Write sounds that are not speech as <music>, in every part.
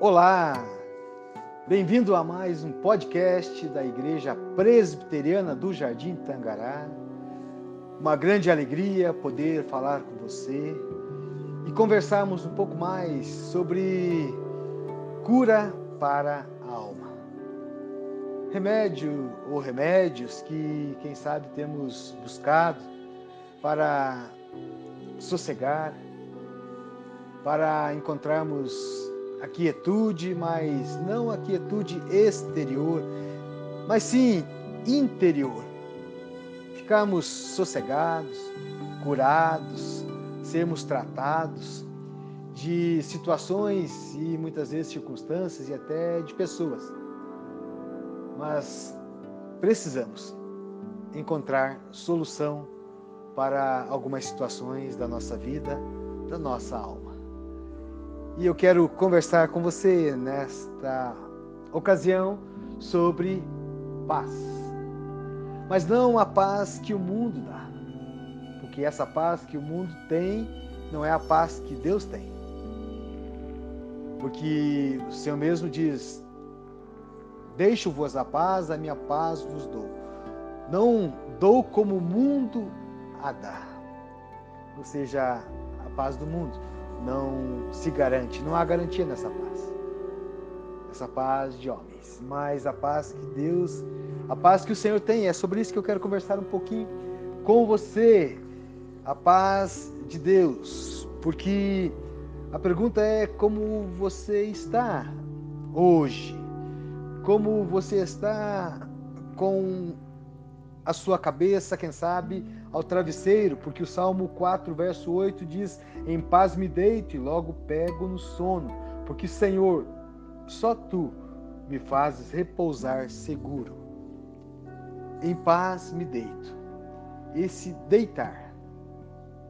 Olá! Bem-vindo a mais um podcast da Igreja Presbiteriana do Jardim Tangará. Uma grande alegria poder falar com você e conversarmos um pouco mais sobre cura para a alma. Remédio ou remédios que, quem sabe, temos buscado para sossegar, para encontrarmos a quietude, mas não a quietude exterior, mas sim interior. Ficarmos sossegados, curados, sermos tratados de situações e muitas vezes circunstâncias e até de pessoas. Mas precisamos encontrar solução para algumas situações da nossa vida, da nossa alma. E eu quero conversar com você nesta ocasião sobre paz. Mas não a paz que o mundo dá. Porque essa paz que o mundo tem não é a paz que Deus tem. Porque o Senhor mesmo diz: Deixo-vos a paz, a minha paz vos dou. Não dou como o mundo a dá. Ou seja, a paz do mundo não se garante, não há garantia nessa paz. Essa paz de homens, mas a paz que Deus, a paz que o Senhor tem, é sobre isso que eu quero conversar um pouquinho com você. A paz de Deus, porque a pergunta é como você está hoje? Como você está com a sua cabeça, quem sabe, ao travesseiro, porque o Salmo 4, verso 8 diz: Em paz me deito e logo pego no sono, porque, Senhor, só tu me fazes repousar seguro. Em paz me deito. Esse deitar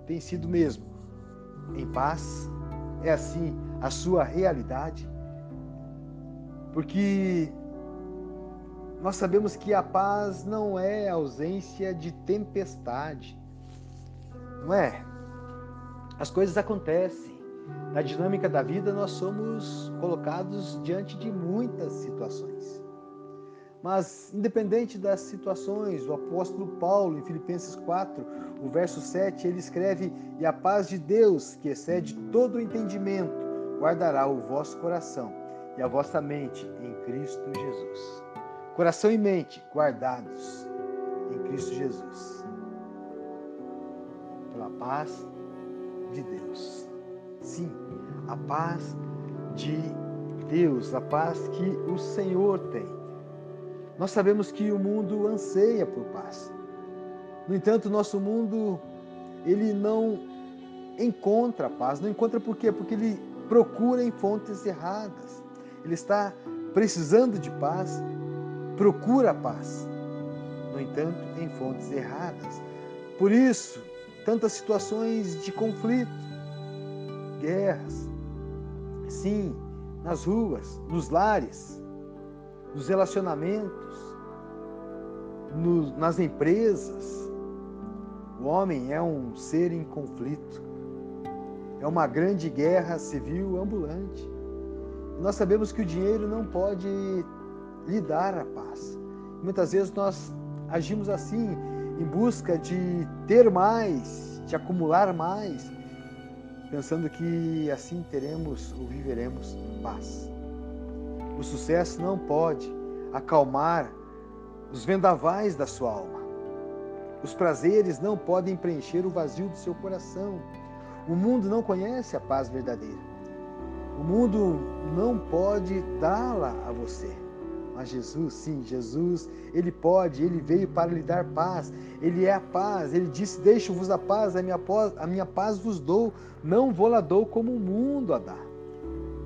tem sido mesmo em paz? É assim a sua realidade? Porque nós sabemos que a paz não é ausência de tempestade. Não é? As coisas acontecem. Na dinâmica da vida, nós somos colocados diante de muitas situações. Mas, independente das situações, o apóstolo Paulo, em Filipenses 4, o verso 7, ele escreve: E a paz de Deus, que excede todo o entendimento, guardará o vosso coração e a vossa mente em Cristo Jesus coração e mente guardados em Cristo Jesus, pela paz de Deus. Sim, a paz de Deus, a paz que o Senhor tem. Nós sabemos que o mundo anseia por paz. No entanto, nosso mundo ele não encontra paz. Não encontra por quê? Porque ele procura em fontes erradas. Ele está precisando de paz procura a paz, no entanto, em fontes erradas. Por isso, tantas situações de conflito, guerras, sim, nas ruas, nos lares, nos relacionamentos, no, nas empresas. O homem é um ser em conflito. É uma grande guerra civil ambulante. nós sabemos que o dinheiro não pode lhe dar a paz. Muitas vezes nós agimos assim, em busca de ter mais, de acumular mais, pensando que assim teremos ou viveremos paz. O sucesso não pode acalmar os vendavais da sua alma. Os prazeres não podem preencher o vazio do seu coração. O mundo não conhece a paz verdadeira. O mundo não pode dá-la a você. Mas Jesus, sim, Jesus, ele pode, ele veio para lhe dar paz. Ele é a paz. Ele disse: Deixo-vos a paz, a minha paz, a minha paz vos dou, não vou lá dou como o mundo a dá.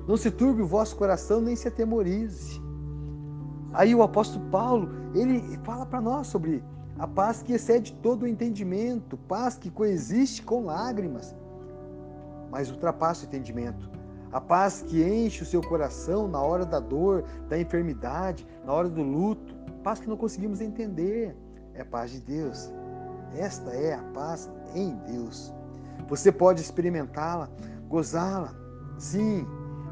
Não se turbe o vosso coração, nem se atemorize. Aí o apóstolo Paulo, ele fala para nós sobre a paz que excede todo o entendimento, paz que coexiste com lágrimas, mas ultrapassa o entendimento a paz que enche o seu coração na hora da dor, da enfermidade, na hora do luto, paz que não conseguimos entender. É a paz de Deus. Esta é a paz em Deus. Você pode experimentá-la, gozá-la, sim,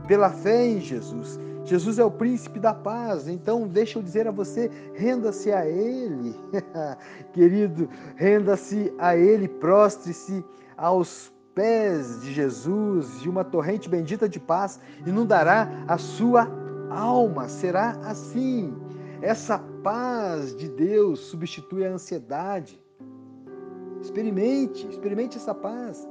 pela fé em Jesus. Jesus é o príncipe da paz, então deixa eu dizer a você, renda-se a Ele, <laughs> querido, renda-se a Ele, prostre-se aos pés de Jesus e uma torrente bendita de paz inundará a sua alma. Será assim. Essa paz de Deus substitui a ansiedade. Experimente, experimente essa paz.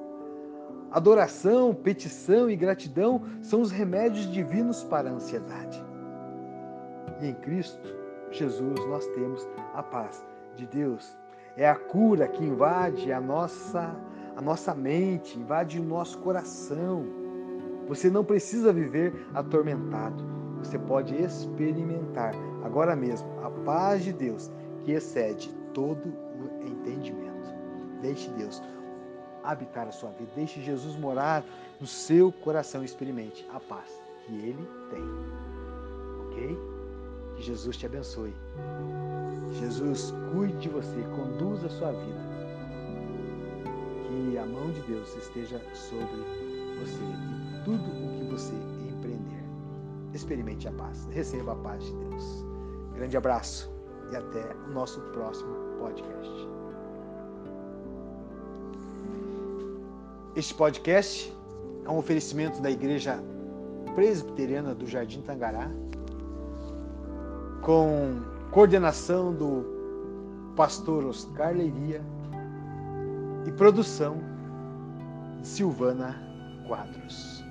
Adoração, petição e gratidão são os remédios divinos para a ansiedade. E em Cristo Jesus nós temos a paz de Deus. É a cura que invade a nossa a nossa mente, invade o nosso coração. Você não precisa viver atormentado. Você pode experimentar agora mesmo a paz de Deus que excede todo o entendimento. Deixe Deus habitar a sua vida. Deixe Jesus morar no seu coração. Experimente a paz que Ele tem. Ok? Que Jesus te abençoe. Jesus cuide de você, conduza a sua vida. A mão de Deus esteja sobre você e tudo o que você empreender. Experimente a paz. Receba a paz de Deus. Grande abraço e até o nosso próximo podcast. Este podcast é um oferecimento da Igreja Presbiteriana do Jardim Tangará, com coordenação do pastor Oscar Leiria e produção Silvana Quadros.